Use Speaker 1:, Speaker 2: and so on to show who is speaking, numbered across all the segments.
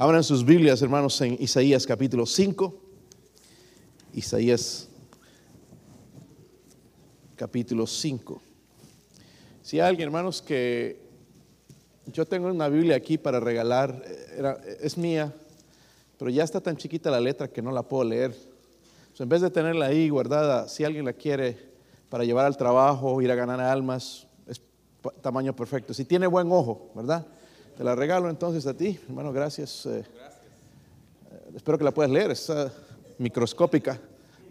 Speaker 1: Abran sus Biblias, hermanos, en Isaías capítulo 5. Isaías capítulo 5. Si hay alguien, hermanos, que yo tengo una Biblia aquí para regalar, es mía, pero ya está tan chiquita la letra que no la puedo leer. en vez de tenerla ahí guardada, si alguien la quiere para llevar al trabajo, ir a ganar almas, es tamaño perfecto. Si tiene buen ojo, ¿verdad? Te la regalo entonces a ti, hermano, gracias. Eh, eh, espero que la puedas leer, es microscópica.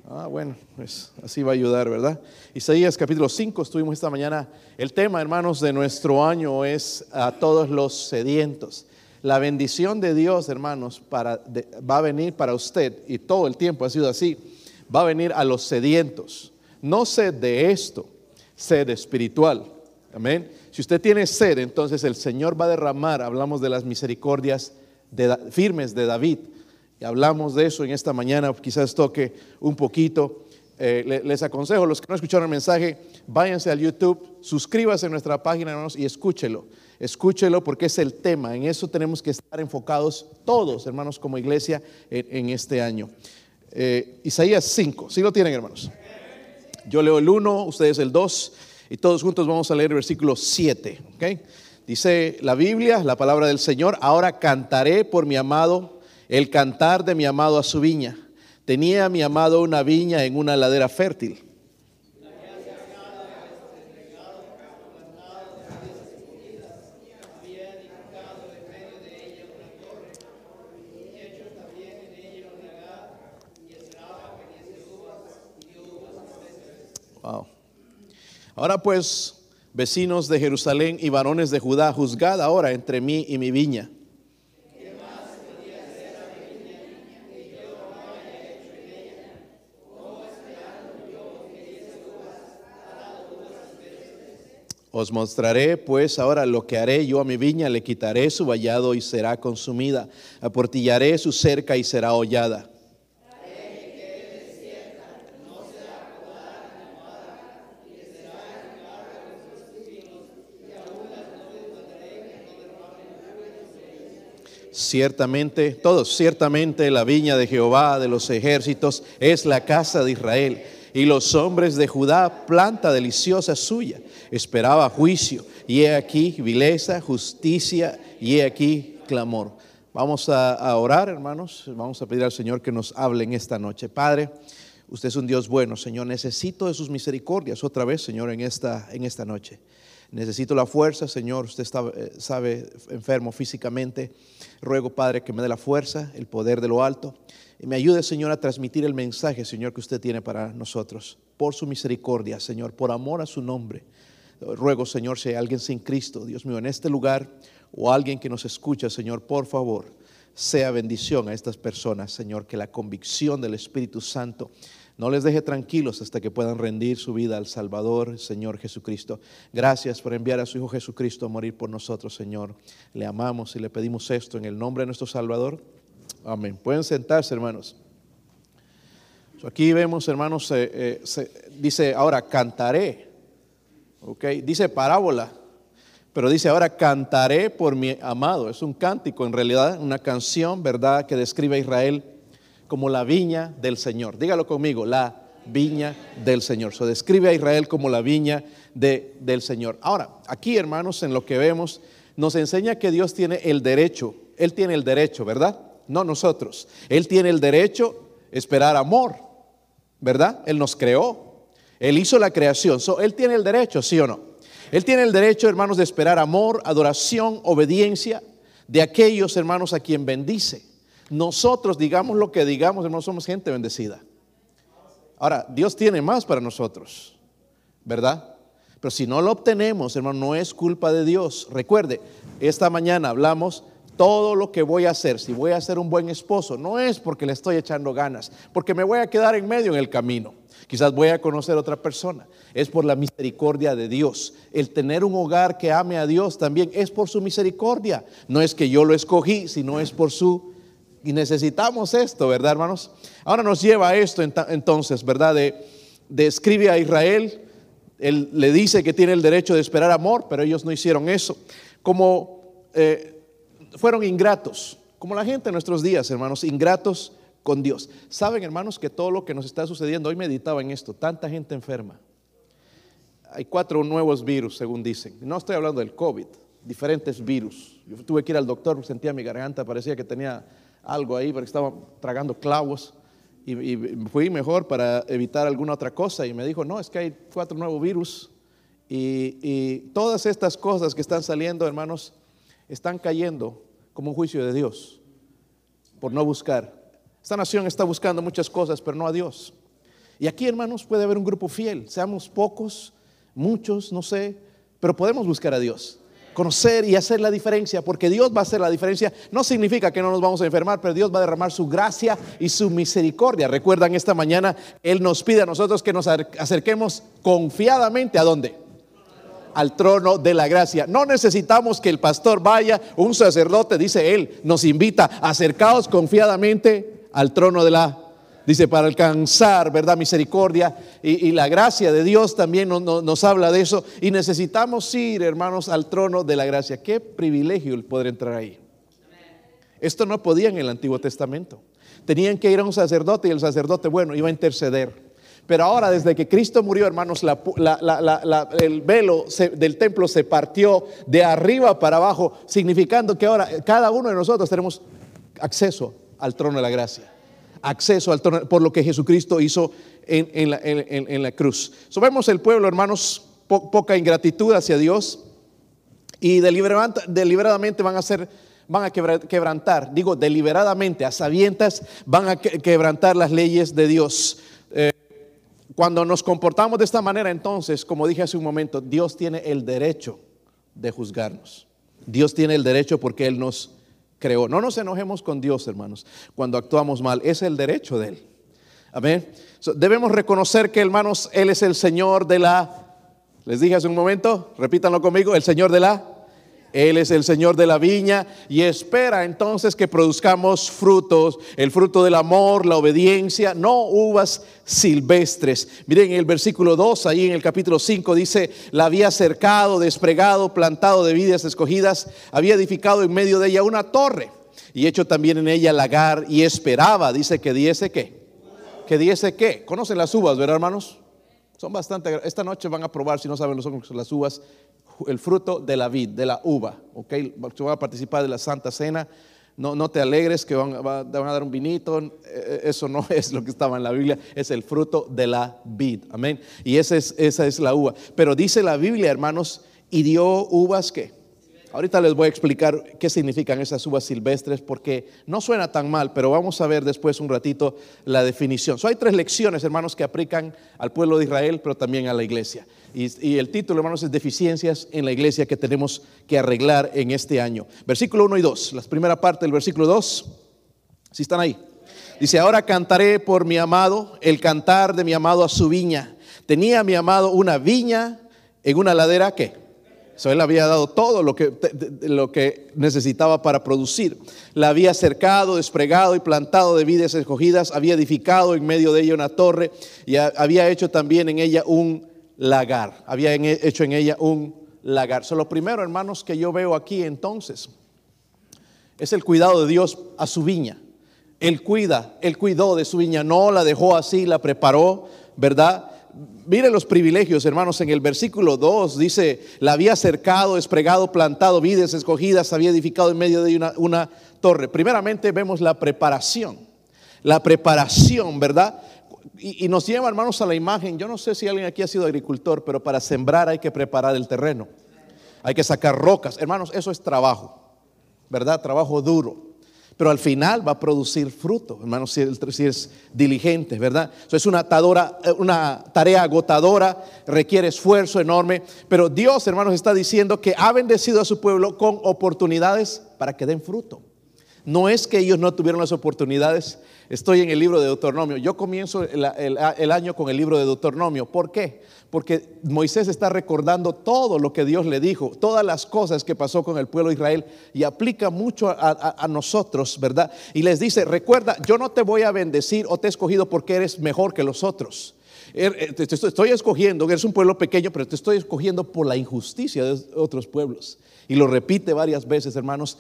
Speaker 1: Ah, bueno, pues así va a ayudar, ¿verdad? Isaías capítulo 5, estuvimos esta mañana. El tema, hermanos, de nuestro año es a todos los sedientos. La bendición de Dios, hermanos, para, va a venir para usted, y todo el tiempo ha sido así, va a venir a los sedientos. No sed de esto, sed espiritual. Amén. Si usted tiene sed, entonces el Señor va a derramar, hablamos de las misericordias firmes de David. Y hablamos de eso en esta mañana, quizás toque un poquito. Eh, les aconsejo, los que no escucharon el mensaje, váyanse al YouTube, suscríbase a nuestra página hermanos, y escúchelo. Escúchelo porque es el tema. En eso tenemos que estar enfocados todos, hermanos, como iglesia en, este año. Eh, Isaías 5, ¿sí lo tienen, hermanos? Yo leo el 1, ustedes el 2 y todos juntos vamos a leer el versículo 7. Dice la Biblia, la palabra del Señor, ahora cantaré por mi amado el cantar de mi amado a su viña. Tenía mi amado una viña en una ladera fértil. Ahora pues, vecinos de Jerusalén y varones de Judá, juzgad ahora entre mí y mi viña. Os mostraré pues ahora lo que haré yo a mi viña, le quitaré su vallado y será consumida, aportillaré su cerca y será hollada. Ciertamente, todos, ciertamente la viña de Jehová de los ejércitos es la casa de Israel y los hombres de Judá planta deliciosa suya. Esperaba juicio y he aquí vileza, justicia y he aquí clamor. Vamos a, orar, hermanos. Vamos a pedir al Señor que nos hable en esta noche. Padre, usted es un Dios bueno, Señor. Necesito de sus misericordias otra vez, Señor, en esta, en esta noche. Necesito la fuerza, Señor. Usted eh, sabe, enfermo físicamente. Ruego, Padre, que me dé la fuerza, el poder de lo alto. Y me ayude, Señor, a transmitir el mensaje, Señor, que usted tiene para nosotros. Por su misericordia, Señor, por amor a su nombre. Ruego, Señor, si hay alguien sin Cristo, Dios mío, en este lugar, o alguien que nos escucha, Señor, por favor, sea bendición a estas personas, Señor, que la convicción del Espíritu Santo no les deje tranquilos hasta que puedan rendir su vida al Salvador, Señor Jesucristo. Gracias por enviar a su Hijo Jesucristo a morir por nosotros, Señor. Le amamos y le pedimos esto en el nombre de nuestro Salvador. Amén. Pueden sentarse, hermanos. Aquí vemos, hermanos, eh, dice ahora cantaré. ¿ok? Dice parábola, pero dice ahora cantaré por mi amado. Es un cántico, en realidad, una canción, ¿verdad?, que describe a Israel como la viña del Señor. Dígalo conmigo, la viña del Señor. Se describe a Israel como la viña de, del Señor. Ahora, aquí hermanos, en lo que vemos, nos enseña que Dios tiene el derecho. Él tiene el derecho, ¿verdad? No nosotros. Él tiene el derecho esperar amor, ¿verdad? Él nos creó. Él hizo la creación. él tiene el derecho, ¿sí o no? Él tiene el derecho, hermanos, de esperar amor, adoración, obediencia de aquellos hermanos a quien bendice. Nosotros, digamos lo que digamos, hermanos, somos gente bendecida. Ahora, Dios tiene más para nosotros, ¿verdad? Pero si no lo obtenemos, hermano, no es culpa de Dios. Recuerde, esta mañana hablamos todo lo que voy a hacer, si voy a ser un buen esposo, no es porque le estoy echando ganas, porque me voy a quedar en medio en el camino. Quizás voy a conocer a otra persona. Es por la misericordia de Dios. El tener un hogar que ame a Dios también es por su misericordia. No es que yo lo escogí, sino es por su y necesitamos esto, ¿verdad, hermanos? Ahora nos lleva a esto entonces, ¿verdad? De, describe a Israel, él le dice que tiene el derecho de esperar amor, pero ellos no hicieron eso. Como eh, fueron ingratos, como la gente en nuestros días, hermanos, ingratos con Dios. Saben, hermanos, que todo lo que nos está sucediendo, hoy meditaba en esto, tanta gente enferma. Hay cuatro nuevos virus, según dicen. No estoy hablando del COVID, diferentes virus. Yo tuve que ir al doctor, sentía mi garganta, parecía que tenía algo ahí, porque estaba tragando clavos. Y, fui mejor para evitar alguna otra cosa. Y me dijo, no, es que hay cuatro nuevos virus. Y, y todas estas cosas que están saliendo, hermanos, están cayendo como un juicio de Dios por no buscar. Esta nación está buscando muchas cosas, pero no a Dios. Y aquí, hermanos, puede haber un grupo fiel. Seamos pocos, muchos, no sé, pero podemos buscar a Dios conocer y hacer la diferencia, porque Dios va a hacer la diferencia. No significa que no nos vamos a enfermar, pero Dios va a derramar su gracia y su misericordia. Recuerdan esta mañana, Él nos pide a nosotros que nos acerquemos confiadamente a dónde? Al trono de la gracia. No necesitamos que el pastor vaya, un sacerdote, dice Él, nos invita, acercaos confiadamente al trono de la Dice, para alcanzar, ¿verdad? Misericordia y, la gracia de Dios también nos habla de eso. Y necesitamos ir, hermanos, al trono de la gracia. Qué privilegio el poder entrar ahí. Esto no podía en el Antiguo Testamento. Tenían que ir a un sacerdote y el sacerdote, bueno, iba a interceder. Pero ahora, desde que Cristo murió, hermanos, el velo del templo se partió de arriba para abajo, significando que ahora cada uno de nosotros tenemos acceso al trono de la gracia acceso al por lo que Jesucristo hizo en, la, cruz. So, vemos el pueblo, hermanos, poca ingratitud hacia Dios y deliberadamente van a hacer van a quebrantar, digo deliberadamente, a sabientas, van a quebrantar las leyes de Dios. Eh, cuando nos comportamos de esta manera, entonces, como dije hace un momento, Dios tiene el derecho de juzgarnos. Dios tiene el derecho porque Él nos creó. No nos enojemos con Dios, hermanos, cuando actuamos mal. Es el derecho de Él. Amén. debemos reconocer que, hermanos, Él es el Señor de la... Les dije hace un momento, repítanlo conmigo, el Señor de la él es el Señor de la viña y espera entonces que produzcamos frutos, el fruto del amor, la obediencia, no uvas silvestres. Miren el versículo 2, ahí en el capítulo 5 dice, la había cercado, despregado, plantado de vidas escogidas, había edificado en medio de ella una torre y hecho también en ella lagar y esperaba, dice que diese qué. Que diese qué. ¿Conocen las uvas, verdad hermanos? Son bastante, esta noche van a probar, si no saben lo son las uvas, el fruto de la vid, de la uva. ¿ok? Van a participar de la Santa Cena. No, no te alegres que van, van, a dar un vinito. Eh, eh, eso no es lo que estaba en la Biblia. Es el fruto de la vid. Amén. Y esa es, esa es la uva. Pero dice la Biblia, hermanos, y dio uvas que Ahorita les voy a explicar qué significan esas uvas silvestres porque no suena tan mal, pero vamos a ver después un ratito la definición. hay tres lecciones, hermanos, que aplican al pueblo de Israel, pero también a la iglesia. Y, el título, hermanos, es Deficiencias en la iglesia que tenemos que arreglar en este año. Versículo 1 y 2, la primera parte del versículo 2, si están ahí. Dice, ahora cantaré por mi amado, el cantar de mi amado a su viña. Tenía mi amado una viña en una ladera que Él había dado todo lo que, lo que necesitaba para producir. La había cercado, despregado y plantado de vides escogidas, había edificado en medio de ella una torre y había hecho también en ella un lagar. Había hecho en ella un lagar. So, lo primero, hermanos, que yo veo aquí entonces es el cuidado de Dios a su viña. Él cuida, él cuidó de su viña, no la dejó así, la preparó, ¿verdad? Miren los privilegios, hermanos, en el versículo 2 dice, la había cercado, despregado, plantado, vides escogidas, había edificado en medio de una, una torre. Primeramente vemos la preparación, la preparación, ¿verdad? Y, y, nos lleva, hermanos, a la imagen. Yo no sé si alguien aquí ha sido agricultor, pero para sembrar hay que preparar el terreno. Hay que sacar rocas. Hermanos, eso es trabajo, ¿verdad? Trabajo duro pero al final va a producir fruto, hermanos, si, es diligente, ¿verdad? es una, eh, una tarea agotadora, requiere esfuerzo enorme, pero Dios, hermanos, está diciendo que ha bendecido a su pueblo con oportunidades para que den fruto. No es que ellos no tuvieron las oportunidades. Estoy en el libro de Deuteronomio. Yo comienzo el, año con el libro de Deuteronomio. ¿Por qué? Porque Moisés está recordando todo lo que Dios le dijo, todas las cosas que pasó con el pueblo de Israel y aplica mucho a, nosotros, ¿verdad? Y les dice, recuerda, yo no te voy a bendecir o te he escogido porque eres mejor que los otros. Er, eh, te estoy escogiendo, eres un pueblo pequeño, pero te estoy escogiendo por la injusticia de otros pueblos. Y lo repite varias veces, hermanos,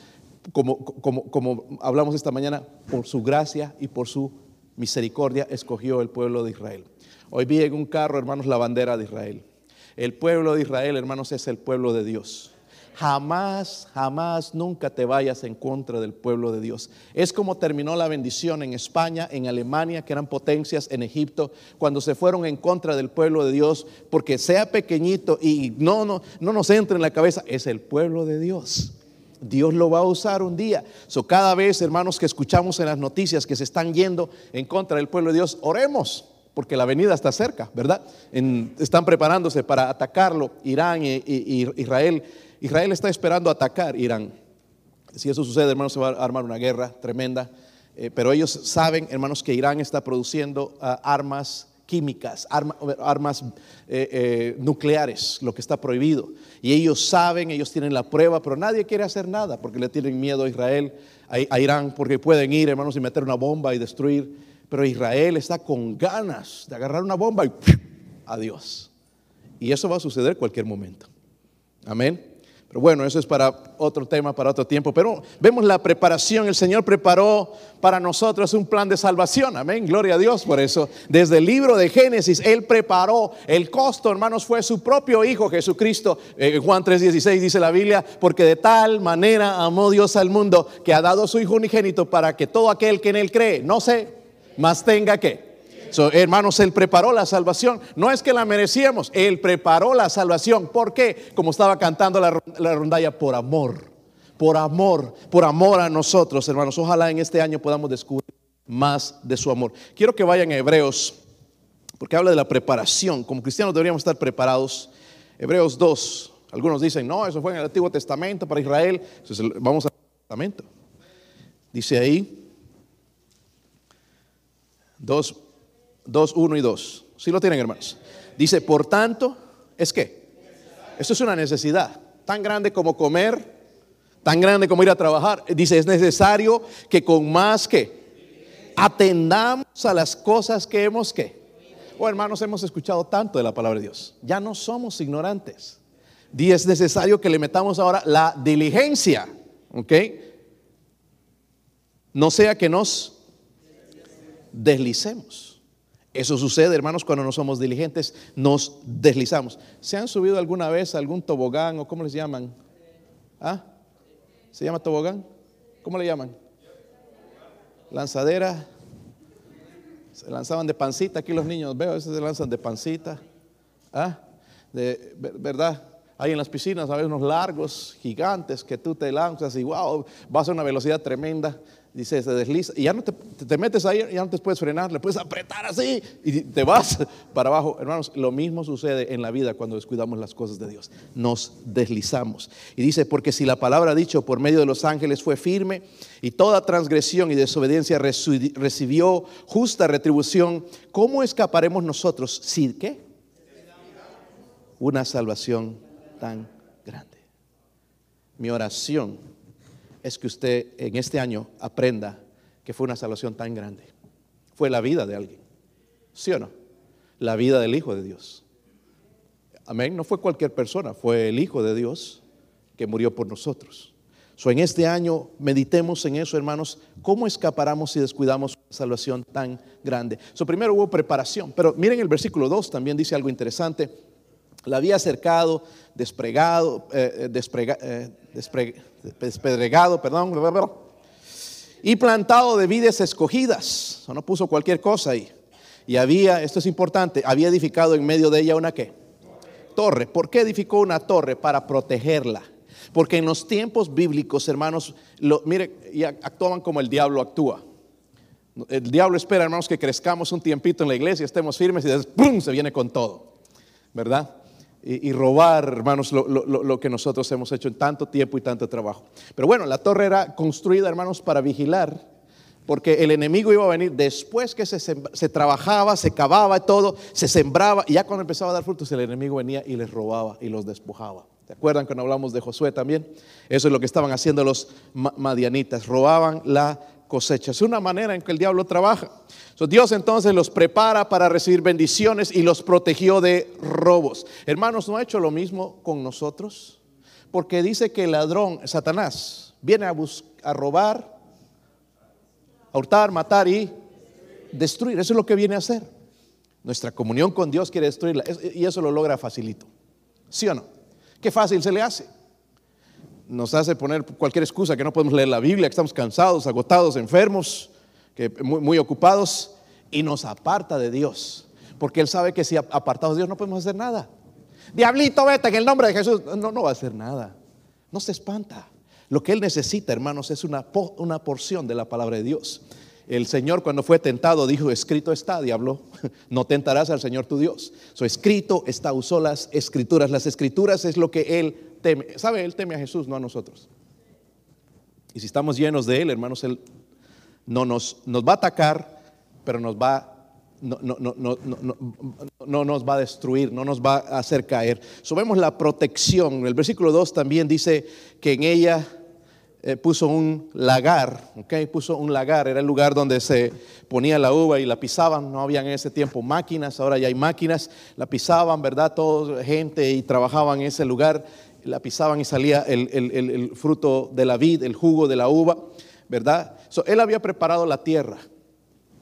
Speaker 1: como, como, como hablamos esta mañana, por su gracia y por su misericordia escogió el pueblo de Israel. Hoy vi en un carro, hermanos, la bandera de Israel. El pueblo de Israel, hermanos, es el pueblo de Dios. Jamás, jamás, nunca te vayas en contra del pueblo de Dios. Es como terminó la bendición en España, en Alemania, que eran potencias, en Egipto, cuando se fueron en contra del pueblo de Dios, porque sea pequeñito y no, no, no nos entre en la cabeza, es el pueblo de Dios. Dios lo va a usar un día. So, cada vez, hermanos, que escuchamos en las noticias que se están yendo en contra del pueblo de Dios, oremos, porque la venida está cerca, ¿verdad? están preparándose para atacarlo, Irán e, Israel. Israel está esperando atacar Irán. Si eso sucede, hermanos, se va a armar una guerra tremenda. Eh, pero ellos saben, hermanos, que Irán está produciendo ah, armas químicas, armas eh, eh, nucleares, lo que está prohibido. Y ellos saben, ellos tienen la prueba, pero nadie quiere hacer nada porque le tienen miedo a Israel, a, Irán, porque pueden ir, hermanos, y meter una bomba y destruir. Pero Israel está con ganas de agarrar una bomba y adiós. Y eso va a suceder cualquier momento. Amén. Pero bueno, eso es para otro tema, para otro tiempo. Pero vemos la preparación. El Señor preparó para nosotros un plan de salvación. Amén. Gloria a Dios por eso. Desde el libro de Génesis, Él preparó. El costo, hermanos, fue su propio Hijo Jesucristo. Eh, Juan 3:16 dice la Biblia, porque de tal manera amó Dios al mundo que ha dado su Hijo unigénito para que todo aquel que en Él cree, no sé, más tenga que hermanos, Él preparó la salvación. No es que la merecíamos, Él preparó la salvación. ¿Por qué? Como estaba cantando la, la rondalla, por amor. Por amor, por amor a nosotros, hermanos. Ojalá en este año podamos descubrir más de su amor. Quiero que vayan a Hebreos, porque habla de la preparación. Como cristianos deberíamos estar preparados. Hebreos 2. Algunos dicen, no, eso fue en el Antiguo Testamento para Israel. Vamos al Testamento. Dice ahí, 2, 2, 1 y 2. Si lo tienen, hermanos. Dice, por tanto, ¿es que Esto es una necesidad tan grande como comer, tan grande como ir a trabajar. Dice, es necesario que con más que atendamos a las cosas que hemos que. Oh, hermanos, hemos escuchado tanto de la palabra de Dios. Ya no somos ignorantes. Y es necesario que le metamos ahora la diligencia. ¿Ok? No sea que nos deslicemos. Eso sucede, hermanos, cuando no somos diligentes, nos deslizamos. ¿Se han subido alguna vez a algún tobogán o cómo les llaman? ¿Ah? ¿Se llama tobogán? ¿Cómo le llaman? Lanzadera. Se lanzaban de pancita, aquí los niños veo, a veces se lanzan de pancita. ¿Ah? De, ¿Verdad? Hay en las piscinas, a veces unos largos, gigantes, que tú te lanzas y wow, vas a una velocidad tremenda dice, se desliza, y ya no te, metes ahí, ya no te puedes frenar, le puedes apretar así y te vas para abajo. Hermanos, lo mismo sucede en la vida cuando descuidamos las cosas de Dios, nos deslizamos. Y dice, porque si la palabra dicho por medio de los ángeles fue firme y toda transgresión y desobediencia recibió justa retribución, ¿cómo escaparemos nosotros si qué? Una salvación tan grande. Mi oración es que usted en este año aprenda que fue una salvación tan grande. Fue la vida de alguien. ¿Sí o no? La vida del Hijo de Dios. Amén. No fue cualquier persona, fue el Hijo de Dios que murió por nosotros. So, en este año meditemos en eso, hermanos. ¿Cómo escaparamos si descuidamos una salvación tan grande? So, primero hubo preparación, pero miren el versículo 2 también dice algo interesante. La había acercado, despregado, eh, eh, eh despedregado, perdón, y plantado de vides escogidas. no puso cualquier cosa ahí. Y había, esto es importante, había edificado en medio de ella una qué? Torre. ¿Por qué edificó una torre? Para protegerla. Porque en los tiempos bíblicos, hermanos, lo, mire, y actuaban como el diablo actúa. El diablo espera, hermanos, que crezcamos un tiempito en la iglesia, estemos firmes y después ¡pum! se viene con todo. ¿Verdad? Y, robar, hermanos, lo, que nosotros hemos hecho en tanto tiempo y tanto trabajo. Pero bueno, la torre era construida, hermanos, para vigilar, porque el enemigo iba a venir después que se, se trabajaba, se cavaba todo, se sembraba, y ya cuando empezaba a dar frutos, el enemigo venía y les robaba y los despojaba. ¿Se acuerdan cuando hablamos de Josué también? Eso es lo que estaban haciendo los madianitas, robaban la cosecha. Es una manera en que el diablo trabaja. Dios entonces los prepara para recibir bendiciones y los protegió de robos. Hermanos, ¿no ha hecho lo mismo con nosotros? Porque dice que el ladrón, Satanás, Viene a, a robar, a hurtar, matar y destruir. Eso es lo que viene a hacer. Nuestra comunión con Dios quiere destruirla y eso lo logra facilito. ¿Sí o no? Qué fácil se le hace. Nos hace poner cualquier excusa que no podemos leer la Biblia, que estamos cansados, agotados, enfermos, que muy, muy ocupados y nos aparta de Dios. Porque Él sabe que si apartados de Dios no podemos hacer nada. Diablito, vete en el nombre de Jesús. No, no va a hacer nada. No se espanta. Lo que Él necesita, hermanos, es una, una porción de la palabra de Dios. El Señor cuando fue tentado dijo, escrito está, diablo, no tentarás al Señor tu Dios. So, escrito está, usó las escrituras. Las escrituras es lo que Él ¿Sabe? Él teme a Jesús, no a nosotros. Y si estamos llenos de Él, hermanos, Él no nos, nos va a atacar, pero nos va no, no, no, no, nos va a destruir, no nos va a hacer caer. Subemos la protección. El versículo 2 también dice que en ella eh, puso un lagar, ¿ok? Puso un lagar, era el lugar donde se ponía la uva y la pisaban. No había en ese tiempo máquinas, ahora ya hay máquinas. La pisaban, ¿verdad? Toda gente y trabajaban en ese lugar. La pisaban y salía el, fruto de la vid, el jugo de la uva, ¿verdad? él había preparado la tierra,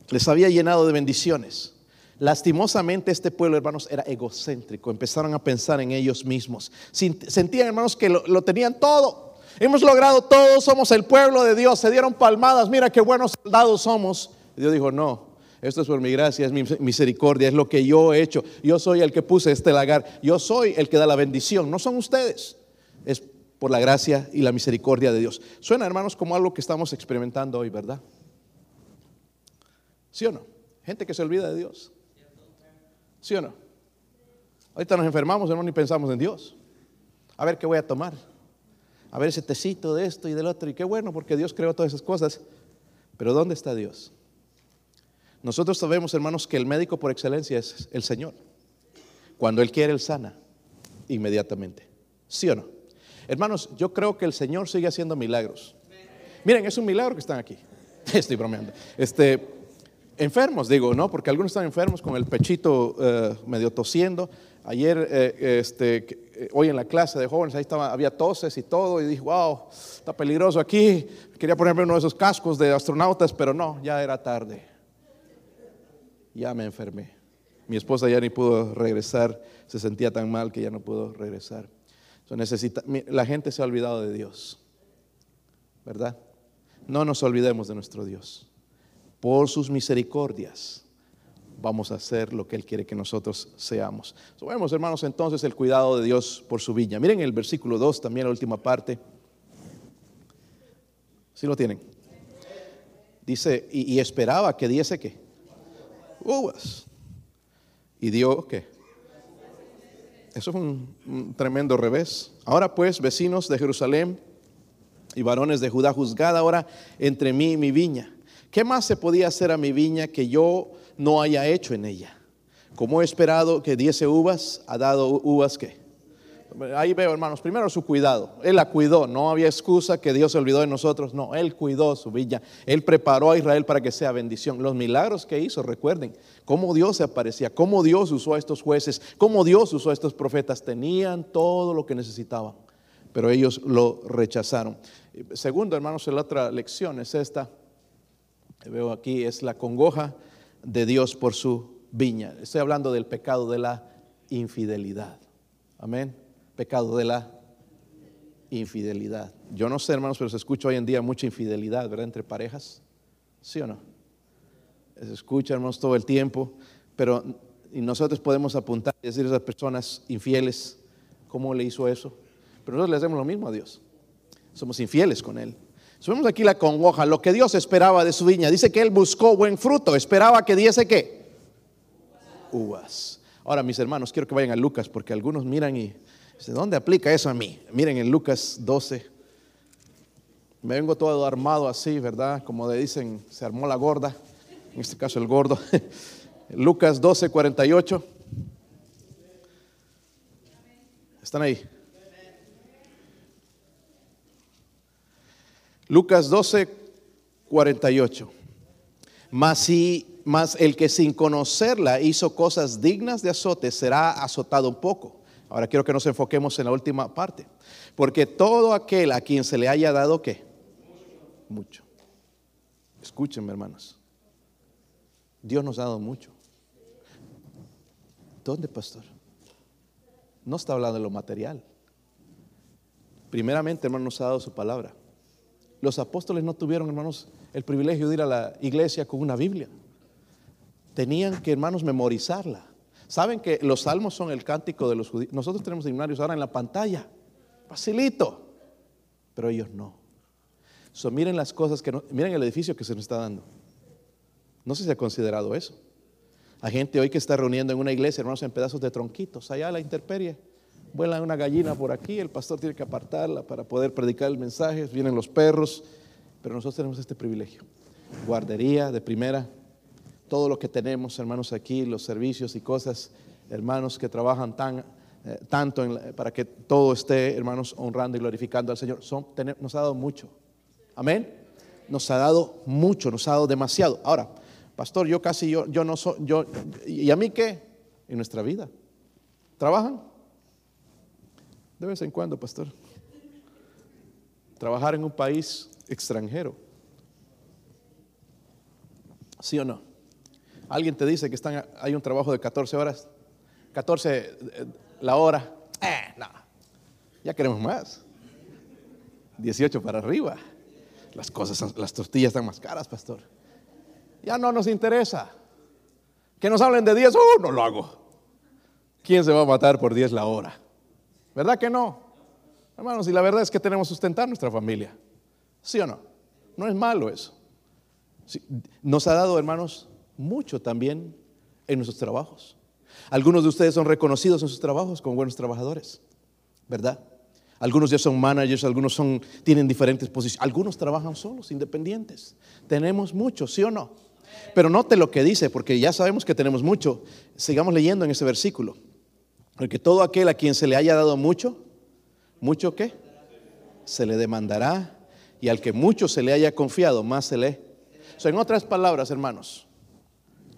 Speaker 1: les había llenado de bendiciones. Lastimosamente este pueblo, hermanos, era egocéntrico. Empezaron a pensar en ellos mismos. Sentían, hermanos, que lo tenían todo. Hemos logrado todo, somos el pueblo de Dios. Se dieron palmadas, mira qué buenos soldados somos. Dios dijo, no, esto es por mi gracia, es mi misericordia, es lo que yo he hecho. Yo soy el que puse este lagar, yo soy el que da la bendición, no son ustedes. Es por la gracia y la misericordia de Dios. Suena, hermanos, como algo que estamos experimentando hoy, ¿verdad? ¿Sí o no? Gente que se olvida de Dios. ¿Sí o no? Ahorita nos enfermamos, hermano, y pensamos en Dios. A ver qué voy a tomar a ver ese tecito de esto y del otro. Y qué bueno, porque Dios creó todas esas cosas. Pero ¿dónde está Dios? Nosotros sabemos, hermanos, que el médico por excelencia es el Señor. Cuando Él quiere, Él sana inmediatamente. ¿Sí o no? Hermanos, yo creo que el Señor sigue haciendo milagros. Miren, es un milagro que están aquí. Estoy bromeando. Este, enfermos, digo, ¿no? Porque algunos están enfermos con el pechito eh, medio tosiendo. Ayer, eh, este, eh, hoy en la clase de jóvenes, ahí estaba, había toses y todo, y dije, wow, está peligroso aquí. Quería ponerme uno de esos cascos de astronautas, pero no, ya era tarde. Ya me enfermé. Mi esposa ya ni pudo regresar, se sentía tan mal que ya no pudo regresar. la gente se ha olvidado de Dios, ¿verdad? No nos olvidemos de nuestro Dios. Por sus misericordias vamos a hacer lo que Él quiere que nosotros seamos. vemos, hermanos, entonces el cuidado de Dios por su viña. Miren el versículo 2, también la última parte. ¿Sí lo tienen? Dice, y, esperaba que diese qué? Uvas. ¿Y dio qué? Eso fue un, tremendo revés. Ahora pues, vecinos de Jerusalén y varones de Judá, juzgad ahora entre mí y mi viña. ¿Qué más se podía hacer a mi viña que yo no haya hecho en ella. Como he esperado que diese uvas, ha dado uvas que. Ahí veo, hermanos, primero su cuidado. Él la cuidó, no había excusa que Dios se olvidó de nosotros, no, Él cuidó su villa, Él preparó a Israel para que sea bendición. Los milagros que hizo, recuerden, cómo Dios se aparecía, cómo Dios usó a estos jueces, cómo Dios usó a estos profetas, tenían todo lo que necesitaban, pero ellos lo rechazaron. Segundo, hermanos, la otra lección es esta, veo aquí, es la congoja de Dios por su viña. Estoy hablando del pecado de la infidelidad. Amén. Pecado de la infidelidad. Yo no sé, hermanos, pero se escucha hoy en día mucha infidelidad, ¿verdad? Entre parejas. ¿Sí o no? Se escucha, hermanos, todo el tiempo. Pero y nosotros podemos apuntar y decir a esas personas infieles, ¿cómo le hizo eso? Pero nosotros le hacemos lo mismo a Dios. Somos infieles con Él. Subimos aquí la congoja, lo que Dios esperaba de su viña. Dice que Él buscó buen fruto, esperaba que diese qué? Uvas. Ahora, mis hermanos, quiero que vayan a Lucas, porque algunos miran y ¿dónde aplica eso a mí? Miren en Lucas 12. Me vengo todo armado así, ¿verdad? Como le dicen, se armó la gorda, en este caso el gordo. Lucas 12, 48. ¿Están ahí? Lucas 12, 48. Mas, si, mas el que sin conocerla hizo cosas dignas de azote será azotado un poco. Ahora quiero que nos enfoquemos en la última parte. Porque todo aquel a quien se le haya dado qué? mucho. Escúchenme, hermanos. Dios nos ha dado mucho. ¿Dónde, pastor? No está hablando de lo material. Primeramente, hermano, nos ha dado su palabra. Los apóstoles no tuvieron, hermanos, el privilegio de ir a la iglesia con una Biblia. Tenían que, hermanos, memorizarla. Saben que los salmos son el cántico de los judíos. Nosotros tenemos seminarios ahora en la pantalla. Facilito. Pero ellos no. So, miren las cosas que no, miren el edificio que se nos está dando. No sé si ha considerado eso. Hay gente hoy que está reuniendo en una iglesia, hermanos, en pedazos de tronquitos. Allá a la intemperie. Vuela una gallina por aquí, el pastor tiene que apartarla para poder predicar el mensaje. Vienen los perros. Pero nosotros tenemos este privilegio. Guardería de primera. Todo lo que tenemos, hermanos, aquí, los servicios y cosas, hermanos que trabajan tan, eh, tanto para que todo esté, hermanos, honrando y glorificando al Señor. Son, nos ha dado mucho. Amén. Nos ha dado mucho, nos ha dado demasiado. Ahora, pastor, yo casi, yo, yo no soy, yo, ¿y a mí qué? En nuestra vida. ¿Trabajan? De vez en cuando, pastor. Trabajar en un país extranjero. ¿Sí o no? Alguien te dice que están, hay un trabajo de 14 horas, 14 eh, la hora. Eh, no, ya queremos más. 18 para arriba. Las cosas, las tortillas están más caras, pastor. Ya no nos interesa. Que nos hablen de 10, uh, no lo hago. ¿Quién se va a matar por 10 la hora? ¿Verdad que no? Hermanos, y la verdad es que tenemos que sustentar nuestra familia. ¿Sí o no? No es malo eso. nos ha dado, hermanos, mucho también en nuestros trabajos. Algunos de ustedes son reconocidos en sus trabajos como buenos trabajadores, ¿verdad? Algunos ya son managers, algunos son, tienen diferentes posiciones, algunos trabajan solos, independientes. Tenemos mucho, ¿sí o no? Pero note lo que dice, porque ya sabemos que tenemos mucho. Sigamos leyendo en ese versículo. Porque todo aquel a quien se le haya dado mucho, ¿mucho qué? Se le demandará. Y al que mucho se le haya confiado, más se le. O en otras palabras, hermanos,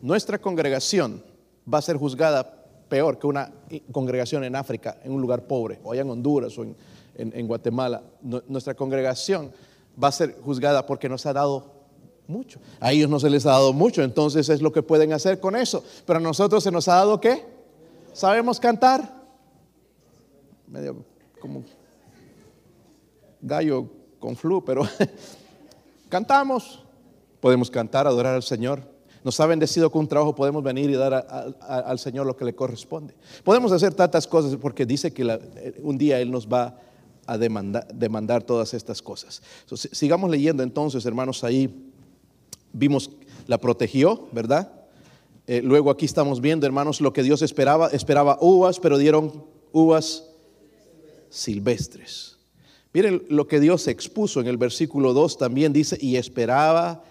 Speaker 1: nuestra congregación va a ser juzgada peor que una congregación en África, en un lugar pobre, o allá en Honduras o en, Guatemala. nuestra congregación va a ser juzgada porque nos ha dado mucho. A ellos no se les ha dado mucho, entonces es lo que pueden hacer con eso. Pero a nosotros se nos ha dado qué? ¿Sabemos cantar? Medio como gallo con flu, pero cantamos. Podemos cantar, adorar al Señor nos ha bendecido con un trabajo, podemos venir y dar al Señor lo que le corresponde. Podemos hacer tantas cosas porque dice que un día Él nos va a demandar, todas estas cosas. sigamos leyendo entonces, hermanos, ahí vimos, la protegió, ¿verdad? Eh, luego aquí estamos viendo, hermanos, lo que Dios esperaba. Esperaba uvas, pero dieron uvas silvestres. Miren lo que Dios expuso en el versículo 2 también dice, y esperaba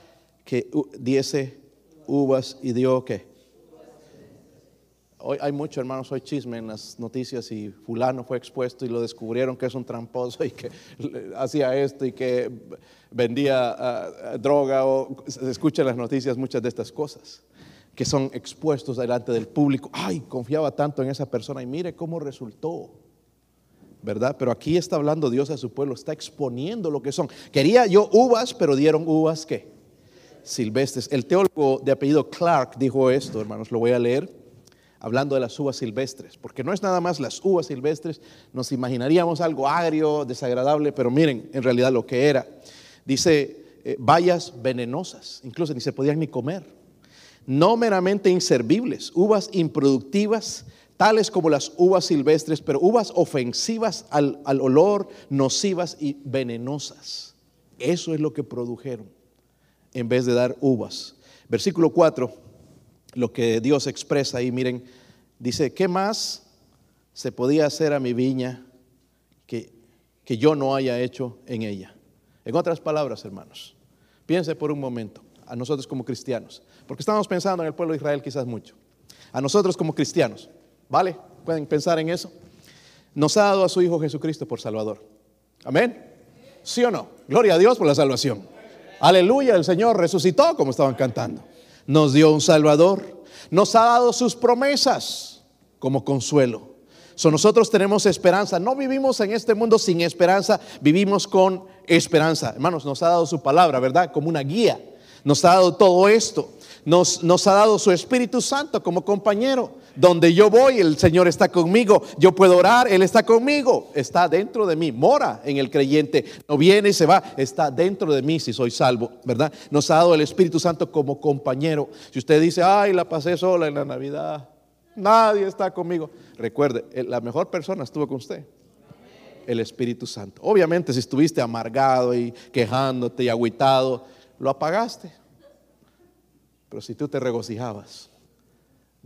Speaker 1: que diese uvas y dio qué. Hoy hay mucho, hermanos, hoy chisme en las noticias y fulano fue expuesto y lo descubrieron que es un tramposo y que hacía esto y que vendía ah, droga o se escuchan las noticias muchas de estas cosas que son expuestos delante del público. Ay, confiaba tanto en esa persona y mire cómo resultó. ¿Verdad? Pero aquí está hablando Dios a su pueblo, está exponiendo lo que son. Quería yo uvas, pero dieron uvas ¿qué? Silvestres. El teólogo de apellido Clark dijo esto, hermanos, lo voy a leer, hablando de las uvas silvestres, porque no es nada más las uvas silvestres, nos imaginaríamos algo agrio, desagradable, pero miren en realidad lo que era. Dice, eh, bayas venenosas, incluso ni se podían ni comer, no meramente inservibles, uvas improductivas, tales como las uvas silvestres, pero uvas ofensivas al, al olor, nocivas y venenosas. Eso es lo que produjeron en vez de dar uvas. Versículo 4, lo que Dios expresa ahí, miren, dice, ¿qué más se podía hacer a mi viña que, que yo no haya hecho en ella? En otras palabras, hermanos, piense por un momento, a nosotros como cristianos, porque estamos pensando en el pueblo de Israel quizás mucho, a nosotros como cristianos, ¿vale? ¿Pueden pensar en eso? Nos ha dado a su Hijo Jesucristo por Salvador. Amén. ¿Sí o no? Gloria a Dios por la salvación. Aleluya, el Señor resucitó como estaban cantando. Nos dio un Salvador. Nos ha dado sus promesas como consuelo. So, nosotros tenemos esperanza. No vivimos en este mundo sin esperanza, vivimos con esperanza. Hermanos, nos ha dado su palabra, ¿verdad? Como una guía. Nos ha dado todo esto. Nos, nos ha dado su Espíritu Santo como compañero. Donde yo voy, el Señor está conmigo. Yo puedo orar, Él está conmigo. Está dentro de mí, mora en el creyente. No viene y se va, está dentro de mí si soy salvo, ¿verdad? Nos ha dado el Espíritu Santo como compañero. Si usted dice, ay, la pasé sola en la Navidad, nadie está conmigo. Recuerde, la mejor persona estuvo con usted. El Espíritu Santo. Obviamente, si estuviste amargado y quejándote y agüitado, lo apagaste. Pero si tú te regocijabas,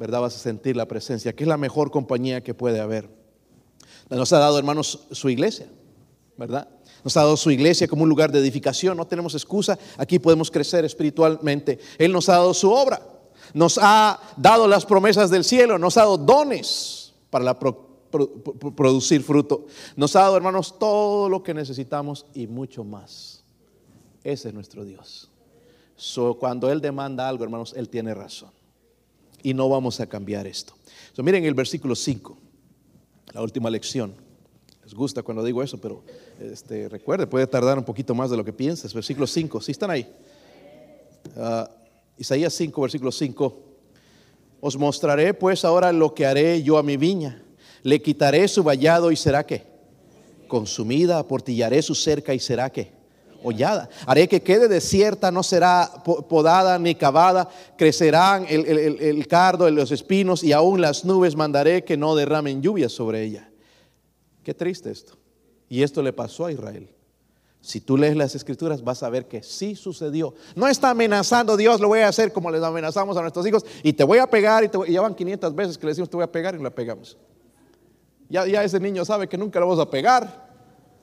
Speaker 1: ¿verdad? Vas a sentir la presencia, que es la mejor compañía que puede haber. Nos ha dado, hermanos, su iglesia, ¿verdad? Nos ha dado su iglesia como un lugar de edificación, no tenemos excusa, aquí podemos crecer espiritualmente. Él nos ha dado su obra, nos ha dado las promesas del cielo, nos ha dado dones para producir fruto. Nos ha dado, hermanos, todo lo que necesitamos y mucho más. Ese es nuestro Dios. cuando Él demanda algo, hermanos, Él tiene razón y no vamos a cambiar esto. miren el versículo 5, la última lección. Les gusta cuando digo eso, pero este, recuerde, puede tardar un poquito más de lo que piensas. Versículo 5, ¿sí están ahí? Ah, Isaías 5, versículo 5. Os mostraré pues ahora lo que haré yo a mi viña. Le quitaré su vallado y será que consumida, aportillaré su cerca y será que hollada. Haré que quede desierta, no será podada ni cavada, crecerán el, el, el cardo, los espinos y aún las nubes mandaré que no derramen lluvia sobre ella. Qué triste esto. Y esto le pasó a Israel. Si tú lees las escrituras vas a ver que sí sucedió. No está amenazando Dios, lo voy a hacer como les amenazamos a nuestros hijos y te voy a pegar y, te ya van 500 veces que le decimos te voy a pegar y la pegamos. Ya, ya ese niño sabe que nunca lo vamos a pegar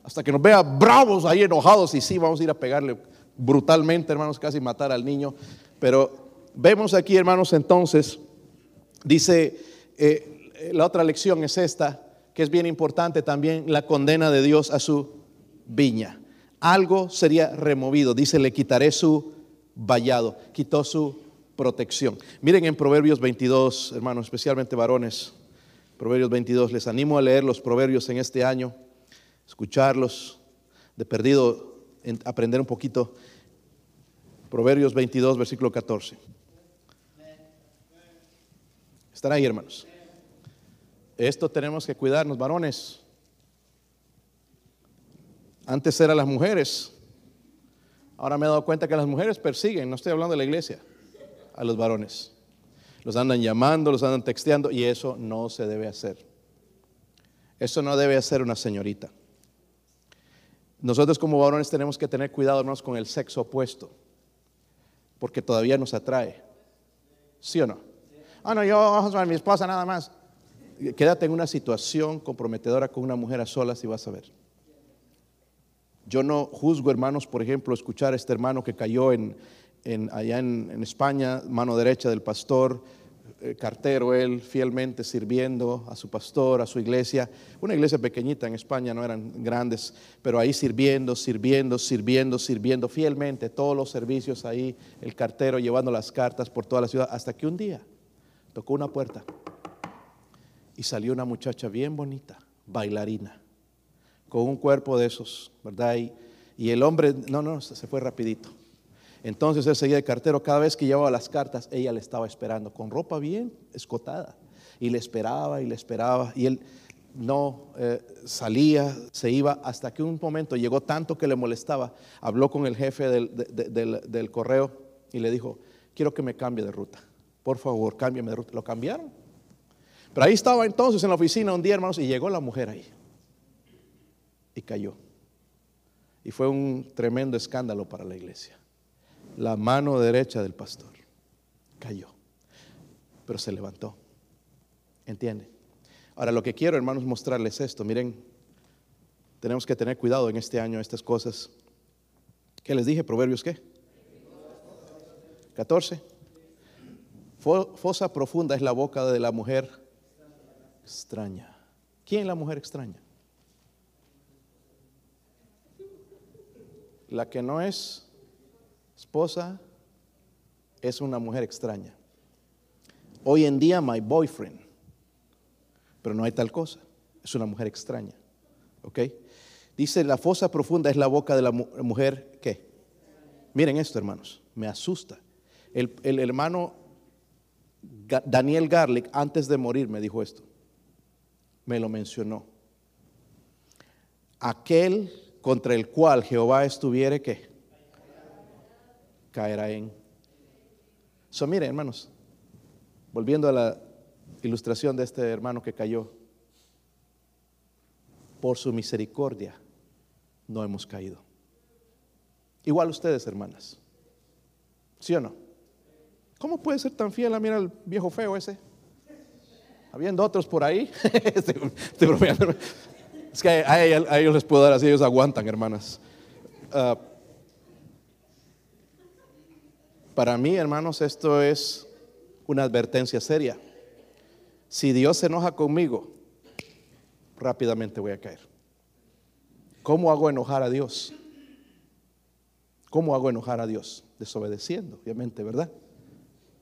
Speaker 1: hasta que nos vea bravos ahí enojados y sí, vamos a ir a pegarle brutalmente, hermanos, casi matar al niño. Pero vemos aquí, hermanos, entonces, dice, eh, la otra lección es esta, que es bien importante también, la condena de Dios a su viña. Algo sería removido, dice, le quitaré su vallado, quitó su protección. Miren en Proverbios 22, hermanos, especialmente varones, Proverbios 22, les animo a leer los proverbios en este año escucharlos, de perdido aprender un poquito. Proverbios 22, versículo 14. Están ahí, hermanos. Esto tenemos que cuidarnos, varones. Antes eran las mujeres. Ahora me he dado cuenta que las mujeres persiguen, no estoy hablando de la iglesia, a los varones. Los andan llamando, los andan texteando y eso no se debe hacer. Eso no debe hacer una señorita. Nosotros como varones tenemos que tener cuidado, hermanos, con el sexo opuesto, porque todavía nos atrae. ¿Sí o no? Ah, no, yo a mi esposa nada más. Quédate en una situación comprometedora con una mujer a solas y vas a ver. Yo no juzgo, hermanos, por ejemplo, escuchar a este hermano que cayó en, allá en España, mano derecha del pastor, cartero él, fielmente sirviendo a su pastor, a su iglesia. Una iglesia pequeñita en España, no eran grandes, pero ahí sirviendo, sirviendo, sirviendo, sirviendo fielmente todos los servicios ahí, el cartero llevando las cartas por toda la ciudad, hasta que un día tocó una puerta y salió una muchacha bien bonita, bailarina, con un cuerpo de esos, ¿verdad? Y, y el hombre, no, no, se fue rapidito. Entonces él seguía de cartero, cada vez que llevaba las cartas, ella le estaba esperando, con ropa bien escotada. Y le esperaba y le esperaba. Y él no eh, salía, se iba, hasta que un momento llegó tanto que le molestaba. Habló con el jefe del, del correo y le dijo, quiero que me cambie de ruta. Por favor, cámbiame de ruta. Lo cambiaron. Pero ahí estaba entonces en la oficina un día, hermanos, y llegó la mujer ahí. Y cayó. Y fue un tremendo escándalo para la iglesia la mano derecha del pastor. Cayó, pero se levantó. ¿Entiende? Ahora lo que quiero, hermanos, mostrarles esto. Miren, tenemos que tener cuidado en este año estas cosas. ¿Qué les dije? Proverbios qué? 14. Fosa profunda es la boca de la mujer extraña. ¿Quién es la mujer extraña? La que no es esposa es una mujer extraña. Hoy en día, my boyfriend. Pero no hay tal cosa. Es una mujer extraña. ¿Ok? Dice, la fosa profunda es la boca de la mujer, ¿qué? Miren esto, hermanos, me asusta. El, el hermano Daniel Garlic, antes de morir, me dijo esto. Me lo mencionó. Aquel contra el cual Jehová estuviere, ¿qué? Caerá en. So, miren, hermanos, volviendo a la ilustración de este hermano que cayó, por su misericordia no hemos caído. Igual ustedes, hermanas. ¿Sí o no? ¿Cómo puede ser tan fiel a mirar al viejo feo ese? Habiendo otros por ahí. es que a, ellos les puedo dar así, ellos aguantan, hermanas. Ah, para mí, hermanos, esto es una advertencia seria. Si Dios se enoja conmigo, rápidamente voy a caer. ¿Cómo hago enojar a Dios? ¿Cómo hago enojar a Dios? Desobedeciendo, obviamente, ¿verdad?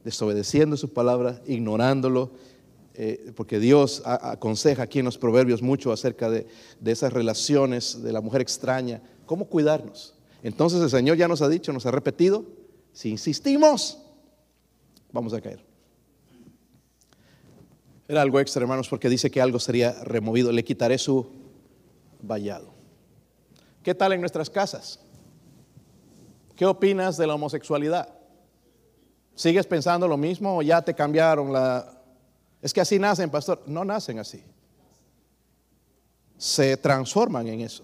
Speaker 1: Desobedeciendo su palabra, ignorándolo, eh, porque Dios aconseja aquí en los proverbios mucho acerca de, de esas relaciones de la mujer extraña, cómo cuidarnos. Entonces el Señor ya nos ha dicho, nos ha repetido, si insistimos, vamos a caer. Era algo extra, hermanos, porque dice que algo sería removido. Le quitaré su vallado. ¿Qué tal en nuestras casas? ¿Qué opinas de la homosexualidad? ¿Sigues pensando lo mismo o ya te cambiaron la... Es que así nacen, pastor. No nacen así. Se transforman en eso.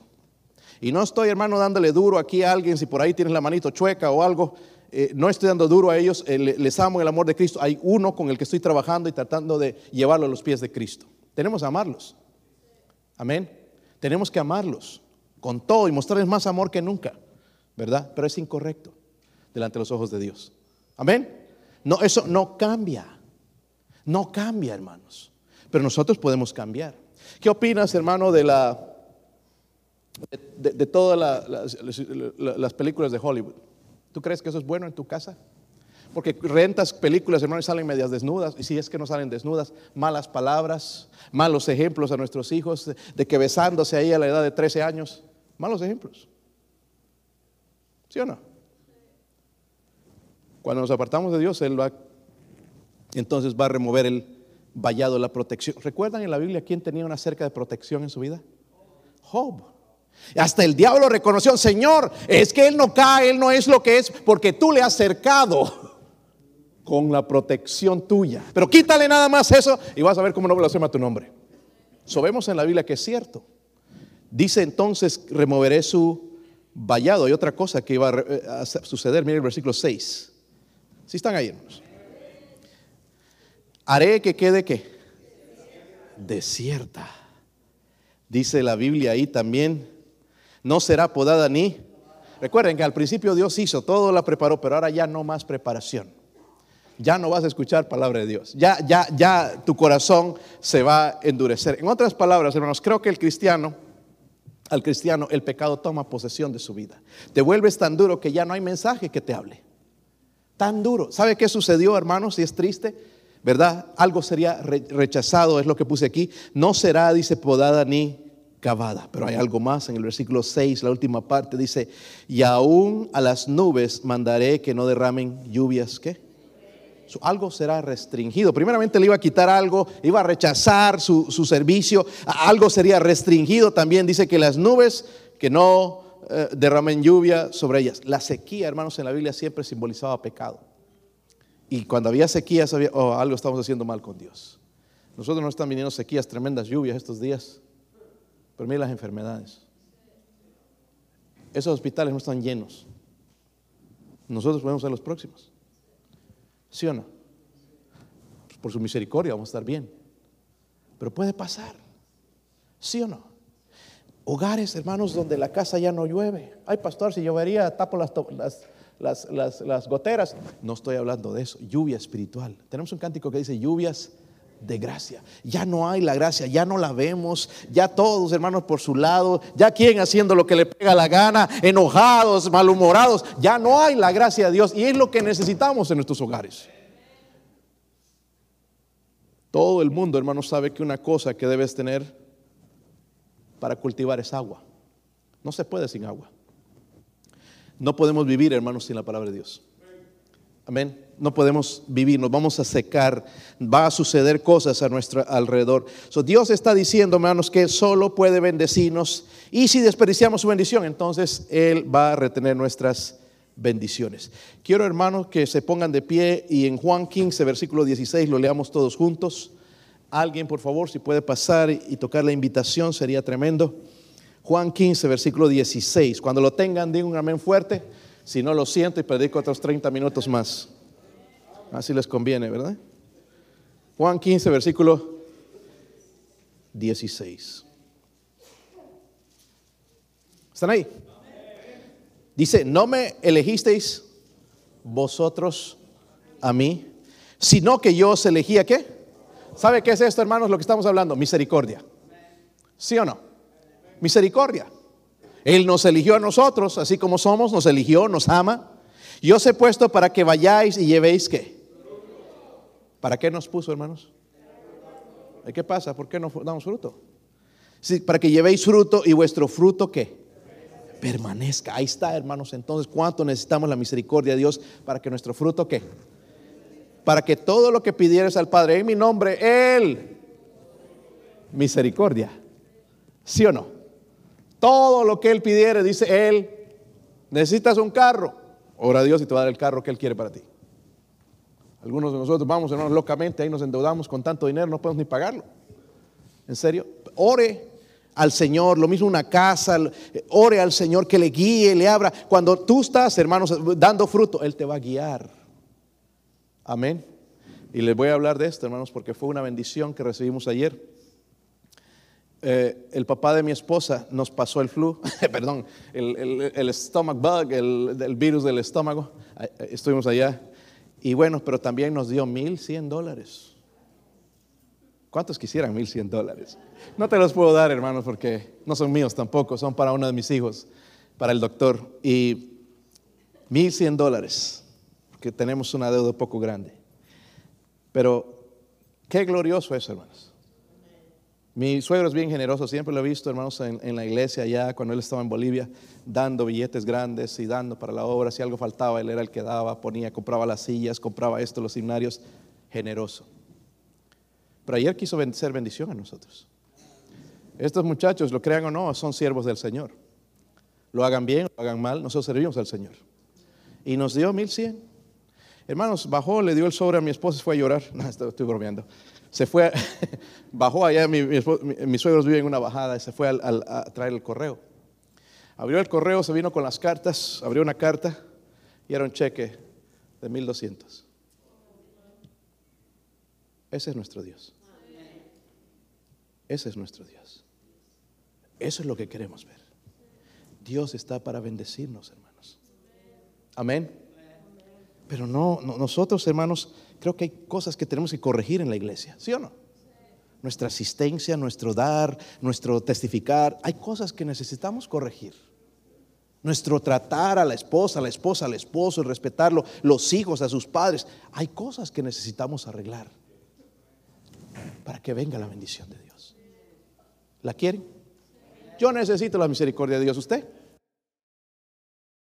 Speaker 1: Y no estoy, hermano, dándole duro aquí a alguien si por ahí tienes la manito chueca o algo. Eh, no estoy dando duro a ellos, eh, les amo el amor de Cristo. Hay uno con el que estoy trabajando y tratando de llevarlo a los pies de Cristo. Tenemos que amarlos. Amén. Tenemos que amarlos con todo y mostrarles más amor que nunca, ¿verdad? Pero es incorrecto delante de los ojos de Dios. Amén. No, eso no cambia. No cambia, hermanos. Pero nosotros podemos cambiar. ¿Qué opinas, hermano, de la de, todas las películas de Hollywood? ¿Tú crees que eso es bueno en tu casa? Porque rentas películas, hermanos, salen medias desnudas, y si es que no salen desnudas, malas palabras, malos ejemplos a nuestros hijos, de, que besándose ahí a la edad de 13 años, malos ejemplos. ¿Sí o no? Cuando nos apartamos de Dios, Él va, entonces va a remover el vallado, la protección. ¿Recuerdan en la Biblia quién tenía una cerca de protección en su vida? Job. Hasta el diablo reconoció, Señor, es que Él no cae, Él no es lo que es, porque tú le has cercado con la protección tuya. Pero quítale nada más eso y vas a ver cómo no blasfema tu nombre. Sabemos en la Biblia que es cierto. Dice entonces, removeré su vallado. Hay otra cosa que iba a, eh, suceder. Mira el versículo 6. Si están ahí, hermanos. Haré que quede que desierta. Dice la Biblia ahí también no será podada ni. Recuerden que al principio Dios hizo, todo la preparó, pero ahora ya no más preparación. Ya no vas a escuchar palabra de Dios. Ya, ya, ya tu corazón se va a endurecer. En otras palabras, hermanos, creo que el cristiano, al cristiano, el pecado toma posesión de su vida. Te vuelves tan duro que ya no hay mensaje que te hable. Tan duro. ¿Sabe qué sucedió, hermanos? Si es triste, ¿verdad? Algo sería rechazado, es lo que puse aquí. No será, dice, podada ni cavada. Pero hay algo más en el versículo 6, la última parte dice, y aún a las nubes mandaré que no derramen lluvias. ¿Qué? algo será restringido. Primeramente le iba a quitar algo, iba a rechazar su, servicio, algo sería restringido. También dice que las nubes que no eh, derramen lluvia sobre ellas. La sequía, hermanos, en la Biblia siempre simbolizaba pecado. Y cuando había sequía, sabía, oh, algo estamos haciendo mal con Dios. Nosotros no están viniendo sequías, tremendas lluvias estos días. Pero las enfermedades. Esos hospitales no están llenos. Nosotros podemos ser los próximos. ¿Sí o no? Pues por su misericordia vamos a estar bien. Pero puede pasar. ¿Sí o no? Hogares, hermanos, donde la casa ya no llueve. Ay, pastor, si llovería, tapo las, las, las, goteras. No estoy hablando de eso. Lluvia espiritual. Tenemos un cántico que dice lluvias de gracia. Ya no hay la gracia, ya no la vemos, ya todos hermanos por su lado, ya quien haciendo lo que le pega la gana, enojados, malhumorados, ya no hay la gracia de Dios y es lo que necesitamos en nuestros hogares. Todo el mundo, hermanos, sabe que una cosa que debes tener para cultivar es agua. No se puede sin agua. No podemos vivir, hermanos, sin la palabra de Dios. Amén. No podemos vivir, nos vamos a secar, va a suceder cosas a nuestro alrededor. Dios está diciendo, hermanos, que solo puede bendecirnos y si desperdiciamos su bendición, entonces Él va a retener nuestras bendiciones. Quiero, hermanos, que se pongan de pie y en Juan 15, versículo 16, lo leamos todos juntos. Alguien, por favor, si puede pasar y tocar la invitación, sería tremendo. Juan 15, versículo 16. Cuando lo tengan, digan un amén fuerte. Si no lo siento y predico otros 30 minutos más. Así les conviene, ¿verdad? Juan 15, versículo 16. ¿Están ahí? Dice, no me elegisteis vosotros a mí, sino que yo os elegí a qué? ¿Sabe qué es esto, hermanos? Lo que estamos hablando, misericordia. ¿Sí o no? Misericordia. Él nos eligió a nosotros, así como somos, nos eligió, nos ama. Yo os he puesto para que vayáis y llevéis qué. ¿Para qué nos puso, hermanos? ¿Qué pasa? ¿Por qué no damos fruto? Sí, para que llevéis fruto y vuestro fruto qué? Permanezca. Ahí está, hermanos. Entonces, ¿cuánto necesitamos la misericordia de Dios para que nuestro fruto qué? para que todo lo que pidieres al Padre en mi nombre, Él, misericordia. ¿Sí o no? Todo lo que Él pidiere, dice Él, necesitas un carro, ora a Dios y te va a dar el carro que Él quiere para ti. Algunos de nosotros vamos, hermanos, locamente, ahí nos endeudamos con tanto dinero, no podemos ni pagarlo. ¿En serio? Ore al Señor, lo mismo una casa, ore al Señor que le guíe, le abra. Cuando tú estás, hermanos, dando fruto, Él te va a guiar. Amén. Y les voy a hablar de esto, hermanos, porque fue una bendición que recibimos ayer. Eh, el papá de mi esposa nos pasó el flu, perdón, el, stomach bug, el, virus del estómago. Estuvimos allá. Y bueno, pero también nos dio 1.100 dólares. ¿Cuántos quisieran 1.100 dólares? No te los puedo dar, hermanos, porque no son míos tampoco, son para uno de mis hijos, para el doctor. Y 1.100 dólares que tenemos una deuda poco grande. Pero qué glorioso es, hermanos. Mi suegro es bien generoso, siempre lo he visto, hermanos, en, la iglesia allá, cuando él estaba en Bolivia, dando billetes grandes y dando para la obra. Si algo faltaba, él era el que daba, ponía, compraba las sillas, compraba esto, los himnarios, generoso. Pero ayer quiso ser bendición a nosotros. Estos muchachos, lo crean o no, son siervos del Señor. Lo hagan bien, lo hagan mal, nosotros servimos al Señor. Y nos dio mil cien. Hermanos, bajó, le dio el sobre a mi esposa y fue a llorar. No, estoy bromeando. Se fue, bajó allá, mi, mis suegros viven en una bajada y se fue a traer el correo. Abrió el correo, se vino con las cartas, abrió una carta y era un cheque de 1200. Ese es nuestro Dios. Ese es nuestro Dios. Eso es lo que queremos ver. Dios está para bendecirnos, hermanos. Amén. Pero no, nosotros hermanos, creo que hay cosas que tenemos que corregir en la iglesia, ¿sí o no? Nuestra asistencia, nuestro dar, nuestro testificar, hay cosas que necesitamos corregir. Nuestro tratar a la esposa, a la esposa, al esposo, respetarlo, los hijos, a sus padres, hay cosas que necesitamos arreglar para que venga la bendición de Dios. ¿La quieren? Yo necesito la misericordia de Dios. ¿Usted?